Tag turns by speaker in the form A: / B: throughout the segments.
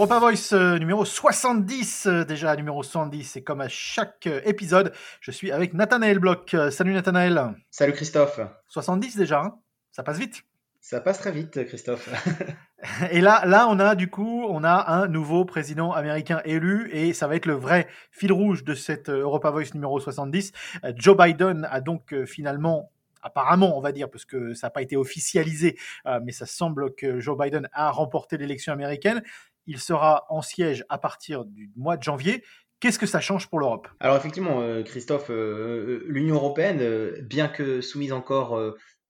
A: Europa Voice euh, numéro 70, euh, déjà numéro 70, et comme à chaque euh, épisode, je suis avec Nathanaël Bloch. Salut Nathanaël.
B: Salut Christophe.
A: 70 déjà, hein? Ça passe vite?
B: Ça passe très vite, Christophe.
A: et là, là, on a du coup, on a un nouveau président américain élu et ça va être le vrai fil rouge de cette Europa Voice numéro 70. Joe Biden a donc finalement apparemment, on va dire, parce que ça n'a pas été officialisé, mais ça semble que Joe Biden a remporté l'élection américaine. Il sera en siège à partir du mois de janvier. Qu'est-ce que ça change pour l'Europe?
B: Alors effectivement, euh, Christophe, euh, euh, l'Union européenne, bien que soumise encore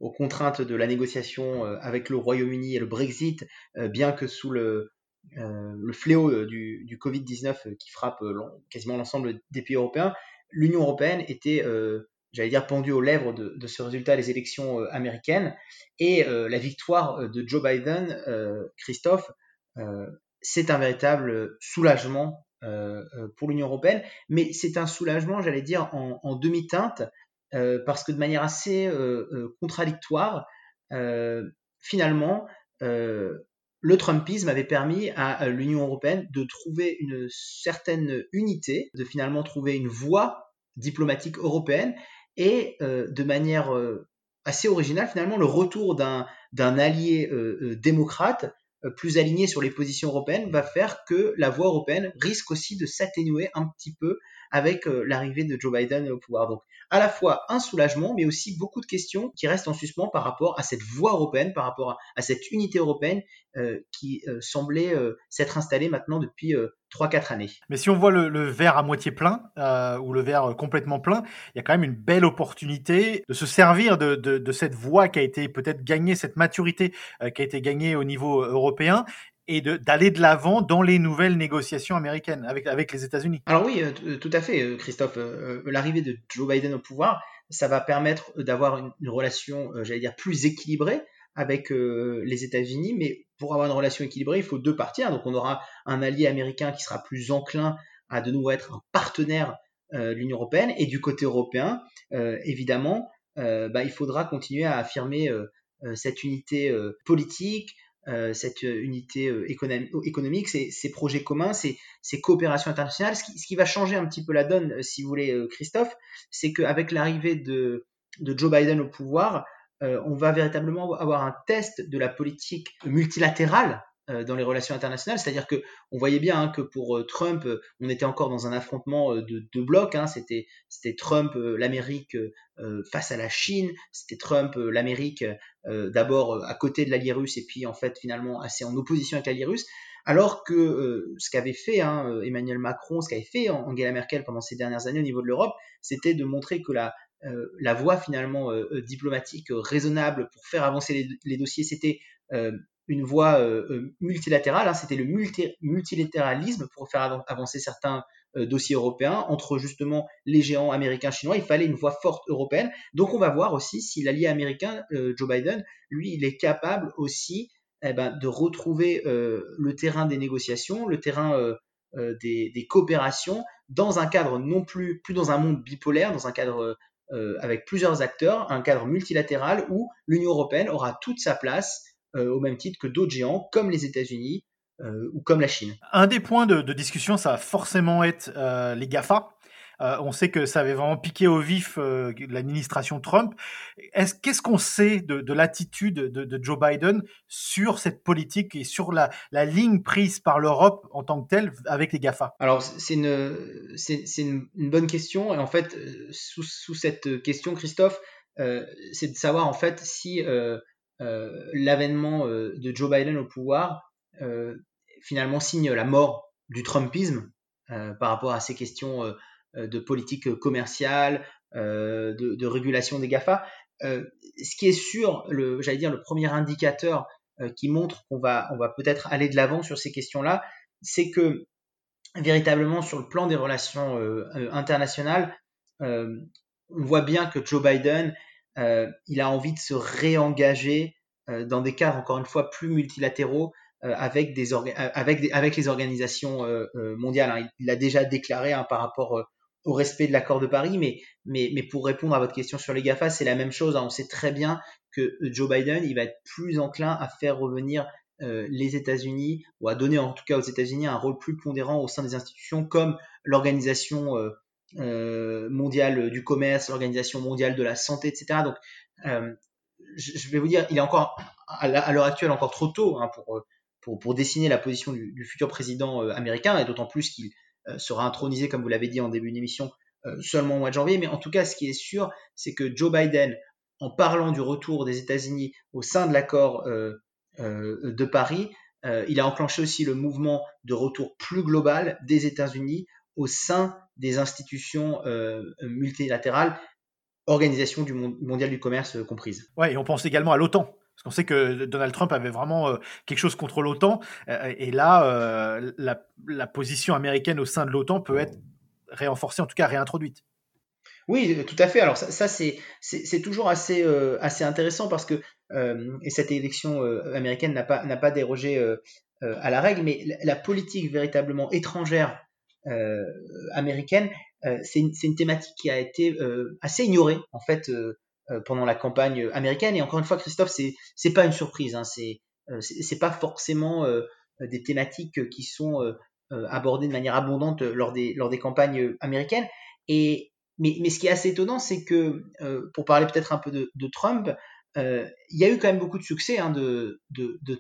B: aux contraintes de la négociation avec le Royaume-Uni et le Brexit, bien que sous le, fléau du, Covid-19 qui frappe quasiment l'ensemble des pays européens, l'Union européenne était, j'allais dire, pendue aux lèvres de, de, ce résultat des élections américaines. Et la victoire de Joe Biden, Christophe, c'est un véritable soulagement euh, euh, pour l'Union européenne, mais c'est un soulagement, j'allais dire, en, demi-teinte, euh, parce que de manière assez contradictoire, finalement, le Trumpisme avait permis à l'Union européenne de trouver une certaine unité, de finalement trouver une voie diplomatique européenne et de manière assez originale, finalement, le retour d'un allié démocrate euh, plus aligné sur les positions européennes va faire que la voix européenne risque aussi de s'atténuer un petit peu avec euh, l'arrivée de Joe Biden au pouvoir. À la fois un soulagement, mais aussi beaucoup de questions qui restent en suspens par rapport à cette voix européenne, par rapport à, cette unité européenne euh, qui semblait s'être installée maintenant depuis 3-4 années.
A: Mais si on voit le, verre à moitié plein ou le verre complètement plein, il y a quand même une belle opportunité de se servir de, de cette voie qui a été peut-être gagnée, cette maturité qui a été gagnée au niveau européen et d'aller de l'avant dans les nouvelles négociations américaines avec, les États-Unis.
B: Alors oui, euh, euh, tout à fait, euh, Christophe. L'arrivée de Joe Biden au pouvoir, ça va permettre d'avoir une, relation, j'allais dire, plus équilibrée avec les États-Unis, mais pour avoir une relation équilibrée, il faut deux parties. Hein. Donc on aura un allié américain qui sera plus enclin à de nouveau être un partenaire de l'Union européenne, et du côté européen, évidemment, bah, il faudra continuer à affirmer cette unité politique, euh, cette unité euh, économique, ces, projets communs, ces, coopérations internationales. Ce qui, va changer un petit peu la donne, euh, si vous voulez, Christophe, c'est qu'avec l'arrivée de, Joe Biden au pouvoir, on va véritablement avoir un test de la politique multilatérale euh, dans les relations internationales. C'est-à-dire que on voyait bien hein, que pour euh, Trump, euh, on était encore dans un affrontement de deux blocs. Hein. C'était Trump l'Amérique face à la Chine. C'était Trump l'Amérique d'abord à côté de l'allié russe et puis en fait finalement assez en opposition avec l'allié russe. Alors que ce qu'avait fait hein, Emmanuel Macron, ce qu'avait fait Angela Merkel pendant ces dernières années au niveau de l'Europe, c'était de montrer que la, la voie finalement diplomatique raisonnable pour faire avancer les dossiers, c'était une voie euh, euh, multilatérale, hein, c'était le multilatéralisme pour faire avancer certains euh, dossiers européens entre justement les géants américains, chinois. Il fallait une voie forte européenne. Donc on va voir aussi si l'allié américain, Joe Biden, lui, il est capable aussi eh ben, de retrouver le terrain des négociations, le terrain des, des, coopérations dans un cadre non plus, plus dans un monde bipolaire, dans un cadre avec plusieurs acteurs, un cadre multilatéral où l'Union européenne aura toute sa place au même titre que d'autres géants comme les États-Unis euh, ou comme la Chine.
A: Un des points de, discussion, ça va forcément être euh, les GAFA. on sait que ça avait vraiment piqué au vif l'administration Trump. Qu'est-ce qu'on sait de, l'attitude de, Joe Biden sur cette politique et sur la, ligne prise par l'Europe en tant que telle avec les GAFA?
B: Alors, c'est une, une, bonne question. Et en fait, sous, sous cette question, Christophe, c'est de savoir en fait si euh, l'avènement euh, de Joe Biden au pouvoir euh, finalement signe la mort du Trumpisme par rapport à ces questions de politique commerciale, de, régulation des GAFA. ce qui est sûr, j'allais dire le premier indicateur qui montre qu'on va, on va peut-être aller de l'avant sur ces questions-là, c'est que véritablement sur le plan des relations internationales, on voit bien que Joe Biden euh, il a envie de se réengager euh, dans des cadres encore une fois plus multilatéraux euh, avec, les organisations mondiales. Hein. Il l'a déjà déclaré hein, par rapport au respect de l'accord de Paris, mais, pour répondre à votre question sur les GAFA, c'est la même chose. Hein. On sait très bien que Joe Biden, il va être plus enclin à faire revenir les États-Unis, ou a donné en tout cas aux États-Unis un rôle plus pondérant au sein des institutions comme l'organisation mondiale du commerce, l'organisation mondiale de la santé, etc. Donc, je vais vous dire, il est encore à l'heure actuelle encore trop tôt hein, pour, pour, pour, dessiner la position du, futur président américain, et d'autant plus qu'il sera intronisé, comme vous l'avez dit en début d'émission, seulement au mois de janvier. Mais en tout cas, ce qui est sûr, c'est que Joe Biden en parlant du retour des États-Unis au sein de l'accord euh, euh, de Paris, euh, il a enclenché aussi le mouvement de retour plus global des États-Unis au sein des institutions multilatérales, Organisation du mondiale du commerce comprise.
A: Ouais, et on pense également à l'OTAN. Parce qu'on sait que Donald Trump avait vraiment quelque chose contre l'OTAN. et là, la, la, position américaine au sein de l'OTAN peut être réenforcée, en tout cas réintroduite.
B: Oui, tout à fait. Alors ça, c'est toujours assez, euh, assez intéressant parce que euh, et cette élection euh, américaine n'a pas, pas dérogé à la règle, mais la, politique véritablement étrangère américaine, c'est une, thématique qui a été assez ignorée en fait pendant la campagne américaine. Et encore une fois, Christophe, c'est c'est pas une surprise. Hein, c'est c'est pas forcément des thématiques qui sont abordées de manière abondante lors des campagnes américaines. Et, mais, ce qui est assez étonnant, c'est que, euh, pour parler peut-être un peu de, Trump, euh, il y a eu quand même beaucoup de succès hein, de,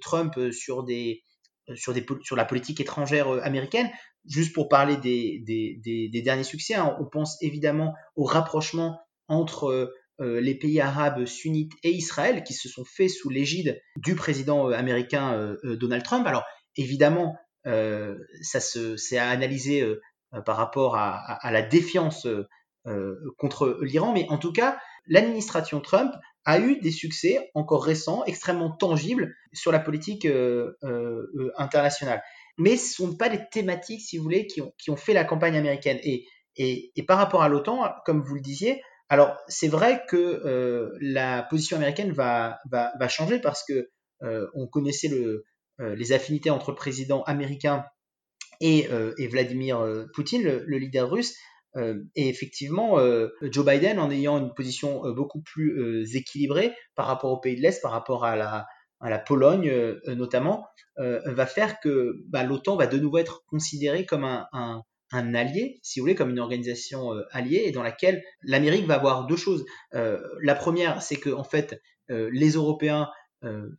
B: Trump sur, la politique étrangère euh, américaine. Juste pour parler des, derniers succès, hein, on pense évidemment au rapprochement entre les pays arabes sunnites et Israël qui se sont faits sous l'égide du président américain Donald Trump. Alors évidemment, ça c'est à analyser par rapport à, la défiance euh, contre l'Iran, mais en tout cas, l'administration Trump a eu des succès encore récents, extrêmement tangibles sur la politique euh, euh, internationale. Mais ce ne sont pas les thématiques, si vous voulez, qui ont, fait la campagne américaine. Et, et, par rapport à l'OTAN, comme vous le disiez, alors c'est vrai que la position américaine va, va, va, changer parce que on connaissait le, les affinités entre le président américain et, et Vladimir Poutine, le, le, leader russe, euh, et effectivement, euh, Joe Biden, en ayant une position euh, beaucoup plus équilibrée par rapport aux pays de l'Est, par rapport à la, la Pologne notamment, va faire que bah, l'OTAN va de nouveau être considéré comme un, un, un, allié, si vous voulez, comme une organisation alliée, et dans laquelle l'Amérique va avoir deux choses. la première, c'est que en fait, les Européens,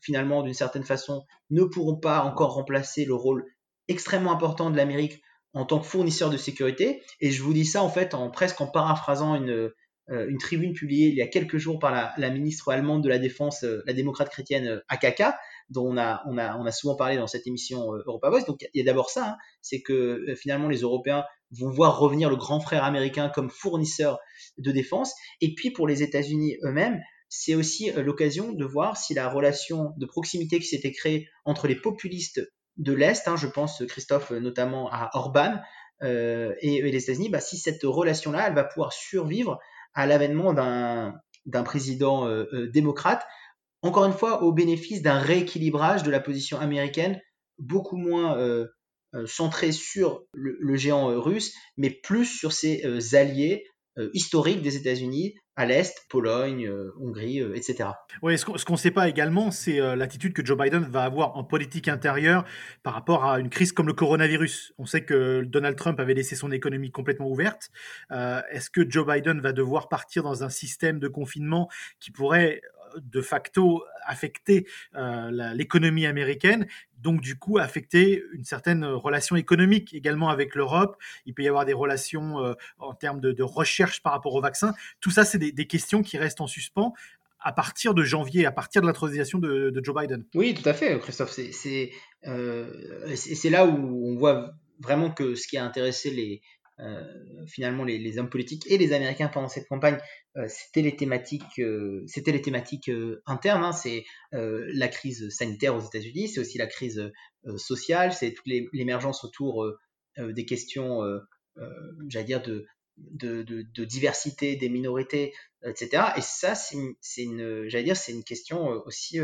B: finalement, d'une certaine façon, ne pourront pas encore remplacer le rôle extrêmement important de l'Amérique en tant que fournisseur de sécurité. Et je vous dis ça en fait en presque en paraphrasant une, euh, une tribune publiée il y a quelques jours par la, ministre allemande de la Défense, euh, la démocrate chrétienne euh, AKK, dont on a, souvent parlé dans cette émission Europa Voice. Donc il y a d'abord ça, hein, c'est que finalement les Européens vont voir revenir le grand frère américain comme fournisseur de défense. Et puis pour les États-Unis eux-mêmes, c'est aussi l'occasion de voir si la relation de proximité qui s'était créée entre les populistes de l'Est, hein, je pense, Christophe, notamment à Orban euh, et, les États-Unis, bah, si cette relation-là, elle va pouvoir survivre à l'avènement d'un président euh, euh, démocrate, encore une fois, au bénéfice d'un rééquilibrage de la position américaine, beaucoup moins centré sur le, géant russe, mais plus sur ses alliés historiques des États-Unis, à l'Est, Pologne, euh, Hongrie, euh, etc.
A: Oui, ce qu'on ne sait pas également, c'est euh, l'attitude que Joe Biden va avoir en politique intérieure par rapport à une crise comme le coronavirus. On sait que Donald Trump avait laissé son économie complètement ouverte. Est-ce que Joe Biden va devoir partir dans un système de confinement qui pourrait de facto affecter l'économie américaine donc du coup affecter une certaine relation économique également avec l'Europe. Il peut y avoir des relations euh, en termes de, recherche par rapport au vaccin. Tout ça, c'est des, questions qui restent en suspens à partir de janvier, à partir de l'intronisation de, Joe Biden.
B: Oui, tout à fait, Christophe. Euh, c'est là où on voit vraiment que ce qui a intéressé les, euh, finalement les, hommes politiques et les Américains pendant cette campagne, euh, c'était les thématiques, euh, internes. Hein. c'est la crise sanitaire aux États-Unis, c'est aussi la crise sociale, c'est toute l'émergence autour des questions, j'allais dire de, diversité des minorités, etc. Et ça, c'est une, question aussi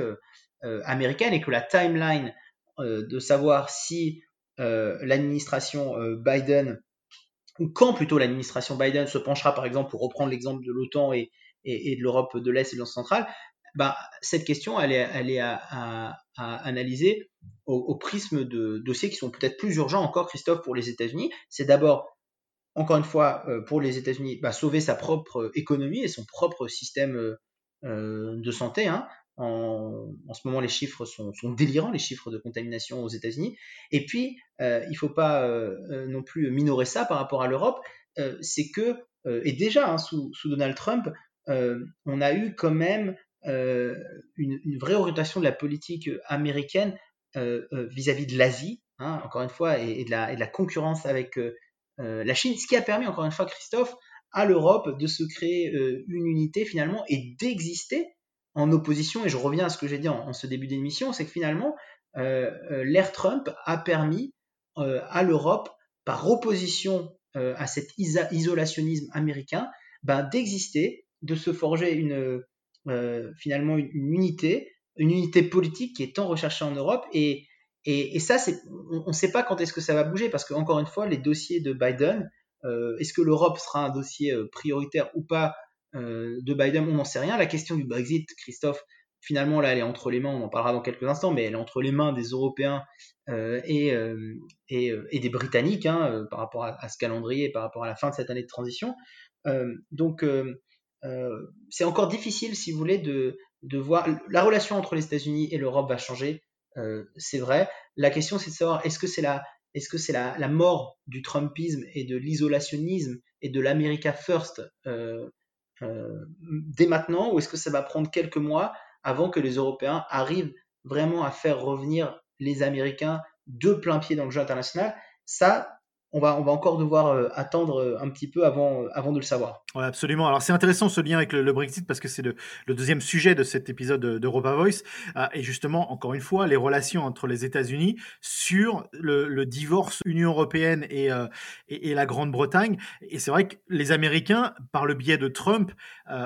B: américaine et que la timeline de savoir si l'administration Biden quand plutôt l'administration Biden se penchera, par exemple, pour reprendre l'exemple de l'OTAN et, de l'Europe de l'Est et de l'Europe centrale, bah, cette question, elle est, à, analyser au, prisme de dossiers qui sont peut-être plus urgents encore, Christophe, pour les États-Unis. C'est d'abord, encore une fois, euh, pour les États-Unis, bah, sauver sa propre économie et son propre système euh, de santé. Hein. En, ce moment, les chiffres sont, délirants, les chiffres de contamination aux États-Unis. Et puis, euh, il ne faut pas non plus minorer ça par rapport à l'Europe. c'est que, et déjà hein, sous, Donald Trump, on a eu quand même euh, une, vraie orientation de la politique américaine euh, euh, vis-à-vis de l'Asie, hein, encore une fois, et, de la, concurrence avec la Chine, ce qui a permis, encore une fois, Christophe, à l'Europe de se créer une unité finalement et d'exister en opposition, et je reviens à ce que j'ai dit en, ce début d'émission, c'est que finalement, l'ère Trump a permis à l'Europe, par opposition à cet isolationnisme américain, ben, d'exister, de se forger une, euh, finalement une, unité, une unité politique qui est tant recherchée en Europe. Et, ça, on ne sait pas quand est-ce que ça va bouger, parce qu'encore une fois, les dossiers de Biden, euh, est-ce que l'Europe sera un dossier euh, prioritaire ou pas de Biden On n'en sait rien. La question du Brexit, Christophe, finalement, là, elle est entre les mains, on en parlera dans quelques instants, mais elle est entre les mains des Européens et, et, et, des Britanniques hein, par rapport à, ce calendrier, par rapport à la fin de cette année de transition. donc, euh, c'est encore difficile, si vous voulez, de, voir. La relation entre les États-Unis et l'Europe va changer, euh, c'est vrai. La question, c'est de savoir est-ce que c'est la, est-ce que c'est la, la, mort du Trumpisme et de l'isolationnisme et de l'America First euh, dès maintenant, ou est-ce que ça va prendre quelques mois avant que les Européens arrivent vraiment à faire revenir les Américains de plein pied dans le jeu international? Ça, on va, on va encore devoir euh, attendre euh, un petit peu avant, euh, avant de le savoir.
A: Absolument. Alors c'est intéressant ce lien avec le, Brexit parce que c'est le, deuxième sujet de cet épisode d'Europa Voice. et justement, encore une fois, les relations entre les États-Unis sur le, divorce Union européenne et, et, la Grande-Bretagne. Et c'est vrai que les Américains, par le biais de Trump,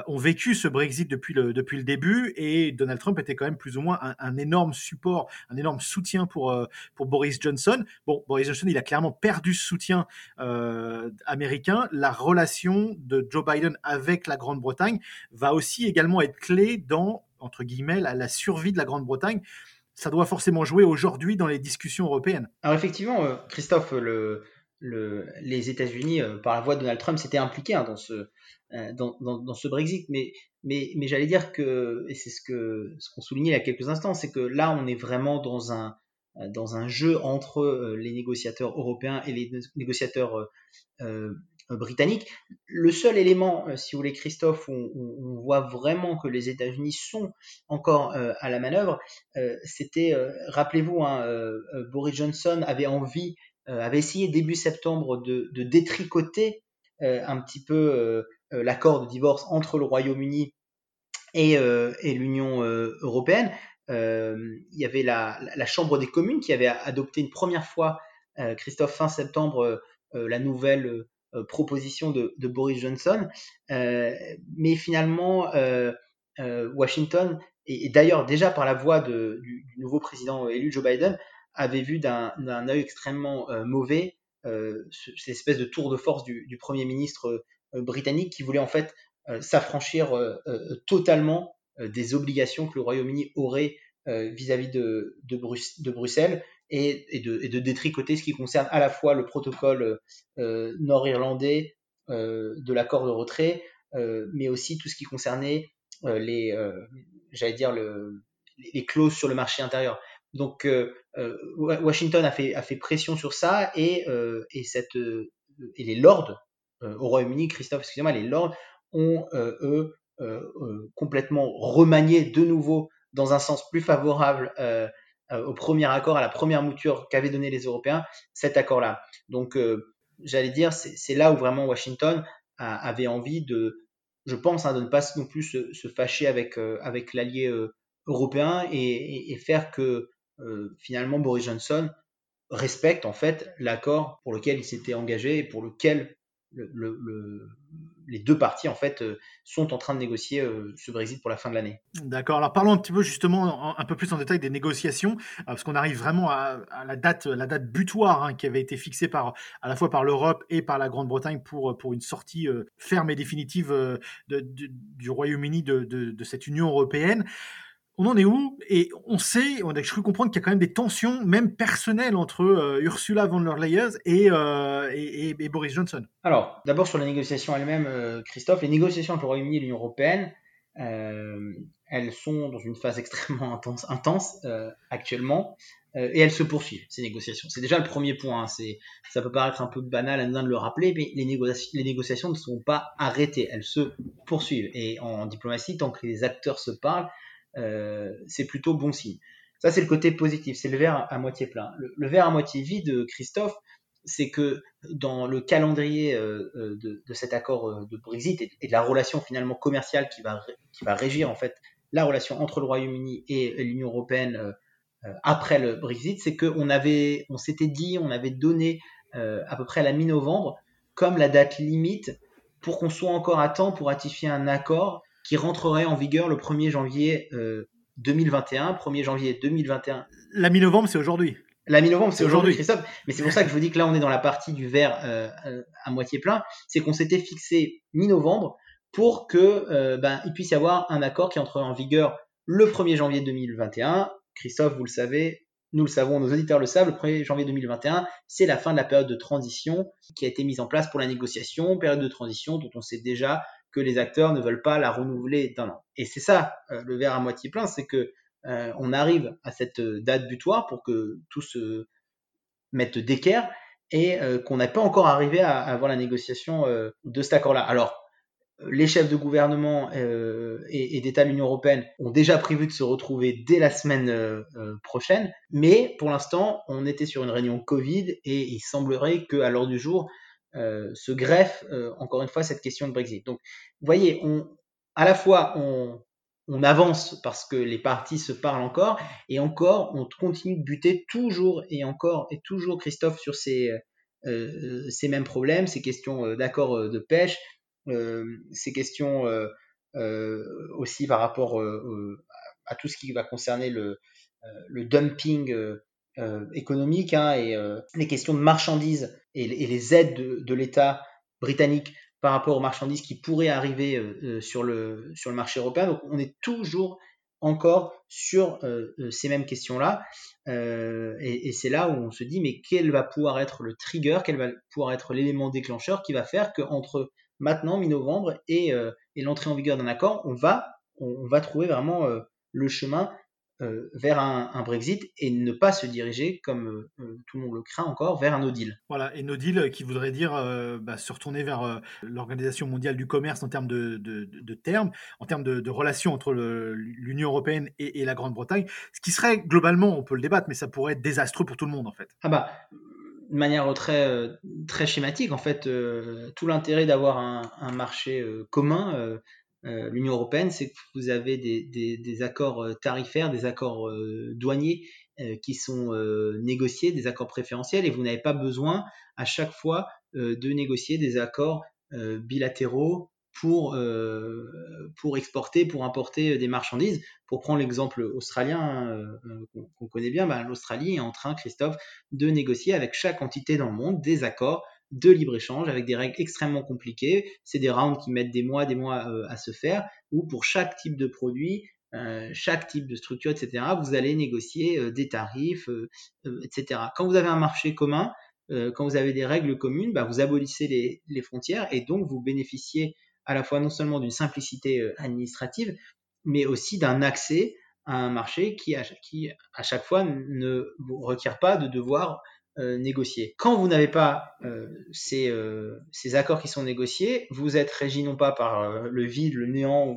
A: ont vécu ce Brexit depuis le, depuis le début. Et Donald Trump était quand même plus ou moins un, un énorme support, un énorme soutien pour, pour Boris Johnson. Bon, Boris Johnson, il a clairement perdu ce soutien euh, américain, la relation de Joe Biden avec la Grande-Bretagne va aussi également être clé dans, entre guillemets, la, survie de la Grande-Bretagne. Ça doit forcément jouer aujourd'hui dans les discussions européennes.
B: Alors effectivement, euh, Christophe, le, les États-Unis, euh, par la voix de Donald Trump, s'étaient impliqués hein, dans, ce, Brexit. Mais, j'allais dire que, et c'est ce qu'on soulignait il y a quelques instants, c'est que là, on est vraiment dans un, dans un jeu entre euh, les négociateurs européens et les négociateurs euh, britanniques. Le seul élément, si vous voulez, Christophe, où on, voit vraiment que les États-Unis sont encore à la manœuvre, c'était, rappelez-vous, hein, Boris Johnson avait envie, avait essayé début septembre de, détricoter un petit peu l'accord de divorce entre le Royaume-Uni et l'Union européenne. Euh, il y avait la, Chambre des communes qui avait adopté une première fois, euh, Christophe, fin septembre, euh, la nouvelle proposition de, Boris Johnson. mais finalement, Washington, et, d'ailleurs déjà par la voix du, nouveau président élu Joe Biden, avait vu d'un œil extrêmement mauvais cette espèce de tour de force du, Premier ministre britannique qui voulait en fait s'affranchir totalement des obligations que le Royaume-Uni aurait euh, vis-à-vis de, Bruxelles et, de, détricoter ce qui concerne à la fois le protocole euh, nord-irlandais de l'accord de retrait, mais aussi tout ce qui concernait les, j'allais dire les clauses sur le marché intérieur. Donc Washington a fait, pression sur ça et, les lords au Royaume-Uni, Christophe, excusez-moi, les lords ont eux euh, euh, complètement remanié de nouveau dans un sens plus favorable euh, au premier accord, à la première mouture qu'avaient donné les Européens, cet accord-là. Donc, j'allais dire, c'est là où vraiment Washington avait envie de, je pense, hein, de ne pas non plus se, fâcher avec, avec l'allié européen et, faire que finalement Boris Johnson respecte en fait l'accord pour lequel il s'était engagé et pour lequel les deux parties en fait sont en train de négocier ce Brexit pour la fin de l'année.
A: D'accord. Alors parlons un petit peu justement un peu plus en détail des négociations parce qu'on arrive vraiment à, la date la date butoir hein, qui avait été fixée par à la fois par l'Europe et par la Grande-Bretagne pour pour une sortie ferme et définitive du Royaume-Uni de, cette Union européenne on en est où? Et on sait, a cru comprendre qu'il y a quand même des tensions, même personnelles, entre euh, Ursula von der Leyen euh, et, Boris Johnson.
B: Alors, d'abord sur les négociations elles-mêmes, euh, Christophe, les négociations entre le Royaume-Uni et l'Union européenne, elles sont dans une phase extrêmement intense, actuellement, et elles se poursuivent, ces négociations. C'est déjà le premier point. Hein, ça peut paraître un peu banal à de le rappeler, mais les, négociations ne sont pas arrêtées, elles se poursuivent. Et en diplomatie, tant que les acteurs se parlent, c'est plutôt bon signe. Ça, c'est le côté positif, c'est le verre à, moitié plein. Le, verre à moitié vide, Christophe, c'est que dans le calendrier euh, euh, de, cet accord de Brexit et, de la relation finalement commerciale qui va, qui va régir en fait la relation entre le Royaume-Uni et l'Union européenne après le Brexit, c'est qu'on avait, on s'était dit, on avait donné à peu près la mi-novembre comme la date limite pour qu'on soit encore à temps pour ratifier un accord qui rentrerait en vigueur le 1er janvier 2021. Euh, 1er janvier 2021.
A: La mi-novembre, c'est aujourd'hui.
B: La mi-novembre, c'est aujourd'hui, Christophe. Mais c'est pour ça que je vous dis que là, on est dans la partie du verre euh, euh, à moitié plein. C'est qu'on s'était fixé mi-novembre pour que ben, il puisse y avoir un accord qui entrerait en vigueur le 1er janvier 2021. Christophe, vous le savez, nous le savons, nos auditeurs le savent, le 1er janvier 2021, c'est la fin de la période de transition qui a été mise en place pour la négociation, période de transition dont on sait déjà que les acteurs ne veulent pas la renouveler d'un an. Et c'est ça euh, le verre à moitié plein, c'est que euh, on arrive à cette date butoir pour que tout se mette d'équerre et euh, qu'on n'a pas encore arrivé à, avoir la négociation de cet accord-là. Alors, les chefs de gouvernement et, d'État de l'Union européenne ont déjà prévu de se retrouver dès la semaine prochaine, mais pour l'instant, on était sur une réunion Covid et il semblerait qu'à l'heure du jour, euh, se greffe euh, encore une fois cette question de Brexit. Donc, vous voyez, à la fois on, avance parce que les partis se parlent encore, et encore on continue de buter toujours et encore et toujours Christophe sur ces, euh, ces mêmes problèmes, ces questions d'accord de pêche, ces questions aussi par rapport à tout ce qui va concerner le dumping euh, économique hein, et euh, les questions de marchandises et, les aides de, l'État britannique par rapport aux marchandises qui pourraient arriver euh, sur, le, sur le marché européen. Donc on est toujours encore sur ces mêmes questions-là. et, c'est là où on se dit, mais quel va pouvoir être le trigger, quel va pouvoir être l'élément déclencheur qui va faire qu'entre maintenant, mi-novembre, et, et l'entrée en vigueur d'un accord, on va, on va trouver vraiment le chemin euh, vers un, Brexit et ne pas se diriger, comme euh, euh, tout le monde le craint encore, vers un no deal.
A: Voilà, et no deal qui voudrait dire bah, se retourner vers l'Organisation mondiale du commerce en termes de, termes, en termes de, relations entre l'Union européenne et, la Grande-Bretagne, ce qui serait globalement, on peut le débattre, mais ça pourrait être désastreux pour tout le monde en fait.
B: Ah bah, de manière très, très schématique, en fait, tout l'intérêt d'avoir un, un, marché commun euh, l'Union européenne, c'est que vous avez des, accords euh, tarifaires, des accords euh, douaniers qui sont négociés, des accords préférentiels, et vous n'avez pas besoin à chaque fois de négocier des accords bilatéraux pour, pour exporter, pour importer des marchandises. Pour prendre l'exemple australien qu'on connaît bien, ben, l'Australie est en train, Christophe, de négocier avec chaque entité dans le monde des accords de libre-échange avec des règles extrêmement compliquées. C'est des rounds qui mettent des mois, des mois euh, à se faire, où pour chaque type de produit, euh, chaque type de structure, etc., vous allez négocier euh, des tarifs, etc. Quand vous avez un marché commun, quand vous avez des règles communes, bah, vous abolissez les, frontières et donc vous bénéficiez à la fois non seulement d'une simplicité administrative, mais aussi d'un accès à un marché qui à, qui, à chaque fois, ne vous requiert pas de devoir euh, négocier. Quand vous n'avez pas euh, ces, euh, ces, accords qui sont négociés, vous êtes régi non pas par le vide, le néant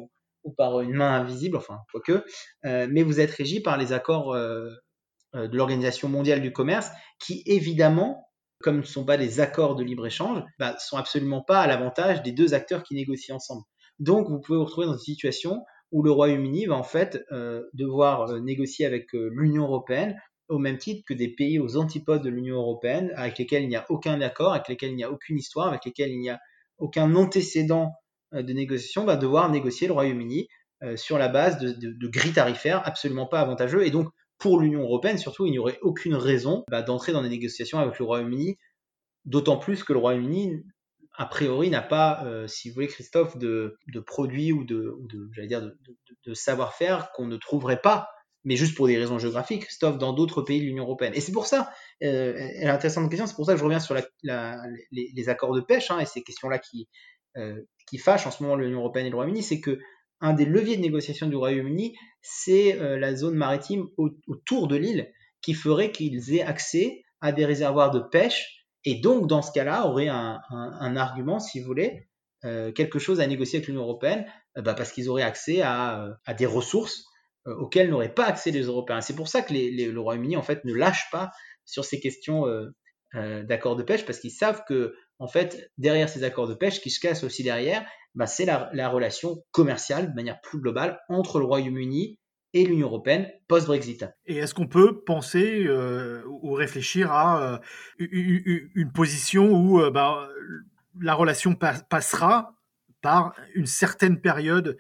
B: ou, par une main invisible, enfin, quoique, mais vous êtes régi par les accords de l'Organisation mondiale du commerce qui, évidemment, comme ne sont pas des accords de libre-échange, bah, sont absolument pas à l'avantage des deux acteurs qui négocient ensemble. Donc, vous pouvez vous retrouver dans une situation où le Royaume-Uni va en fait devoir négocier avec l'Union européenne au même titre que des pays aux antipodes de l'Union européenne, avec lesquels il n'y a aucun accord, avec lesquels il n'y a aucune histoire, avec lesquels il n'y a aucun antécédent euh, de négociation, va devoir négocier le Royaume-Uni euh, sur la base de, de, grilles tarifaires absolument pas avantageux. Et donc, pour l'Union européenne, surtout, il n'y aurait aucune raison bah, d'entrer dans des négociations avec le Royaume-Uni, d'autant plus que le Royaume-Uni, a priori, n'a pas, euh, si vous voulez, Christophe, de, de produits ou de, de j'allais de, de savoir-faire qu'on ne trouverait pas mais juste pour des raisons géographiques, Christophe, dans d'autres pays de l'Union européenne. Et c'est pour ça, euh, elle question, c'est pour ça que je reviens sur les, accords de pêche hein, et ces questions-là qui, euh, qui fâchent en ce moment l'Union européenne et le Royaume-Uni, c'est que un des leviers de négociation du Royaume-Uni, c'est euh, la zone maritime autour de l'île qui ferait qu'ils aient accès à des réservoirs de pêche et donc dans ce cas-là aurait un, argument, si vous voulez, euh, quelque chose à négocier avec l'Union européenne, bah parce qu'ils auraient accès à, des ressources auxquels n'auraient pas accès les Européens. C'est pour ça que le Royaume-Uni en fait ne lâche pas sur ces questions euh, euh, d'accords de pêche parce qu'ils savent que en fait derrière ces accords de pêche qui se cassent aussi derrière, bah, c'est la, relation commerciale de manière plus globale entre le Royaume-Uni et l'Union européenne post-Brexit.
A: Et est-ce qu'on peut penser ou réfléchir à une, position où bah, la relation passera par une certaine période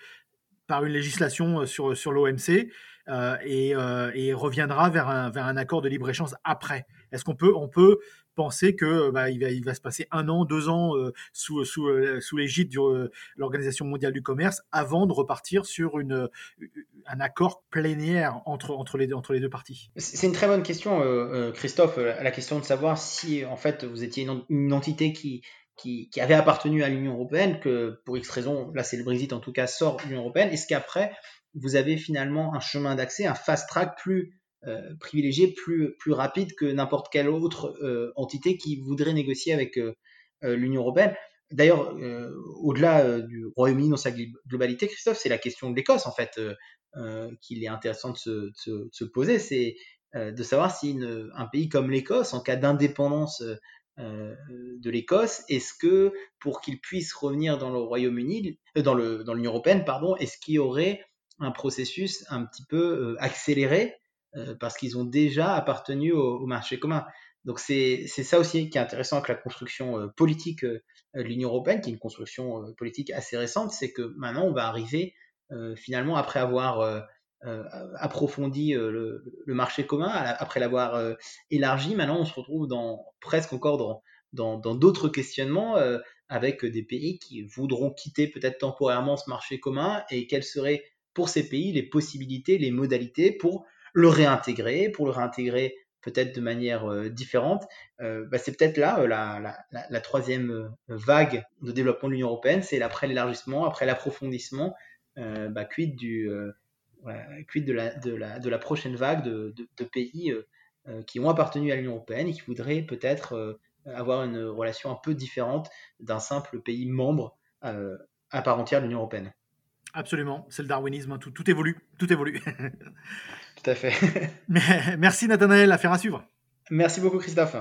A: par une législation euh, sur, sur l'OMC euh, et, euh, et, reviendra vers un, vers un accord de libre-échange après. Est-ce qu'on peut, on peut penser que bah, il, va, il va se passer un an, deux ans sous, sous, sous l'égide de l'Organisation mondiale du commerce avant de repartir sur une, un accord plénière entre, entre, les, entre les deux parties?
B: C'est une très bonne question, Christophe, la question de savoir si en fait vous étiez une entité qui, qui, avait appartenu à l'Union européenne, que pour X raison, là c'est le Brexit en tout cas, sort de l'Union européenne, est-ce qu'après, vous avez finalement un chemin d'accès, un fast track plus euh, privilégié, plus, plus rapide que n'importe quelle autre euh, entité qui voudrait négocier avec euh, l'Union européenne? D'ailleurs, au-delà du Royaume-Uni dans sa globalité, Christophe, c'est la question de l'Écosse en fait qu'il est intéressant de se, se poser, c'est de savoir si un pays comme l'Écosse, en cas d'indépendance de l'Écosse, est-ce que pour qu'ils puissent revenir dans le Royaume-Uni, euh, dans le dans l'Union européenne, pardon, est-ce qu'il y aurait un processus un petit peu euh, accéléré parce qu'ils ont déjà appartenu au, marché commun? Donc c'est ça aussi qui est intéressant avec la construction politique de l'Union européenne, qui est une construction politique assez récente, c'est que maintenant on va arriver finalement après avoir euh, approfondi euh, le, marché commun, après l'avoir euh, élargi, maintenant on se retrouve dans presque encore dans d'autres questionnements avec des pays qui voudront quitter peut-être temporairement ce marché commun. Et quelles seraient pour ces pays les possibilités, les modalités pour le réintégrer, pour le réintégrer peut-être de manière différente? Bah, c'est peut-être là la, troisième vague de développement de l'Union européenne, c'est après l'élargissement, après l'approfondissement, bah, quid du, quid de la, de, la, de la prochaine vague de, de, pays euh, euh, qui ont appartenu à l'Union européenne et qui voudraient peut-être euh, avoir une relation un peu différente d'un simple pays membre à part entière de l'Union européenne.
A: Absolument, c'est le darwinisme, hein. tout, tout évolue, tout évolue.
B: tout à fait.
A: Merci Nathanaël, affaire à suivre.
B: Merci beaucoup Christophe.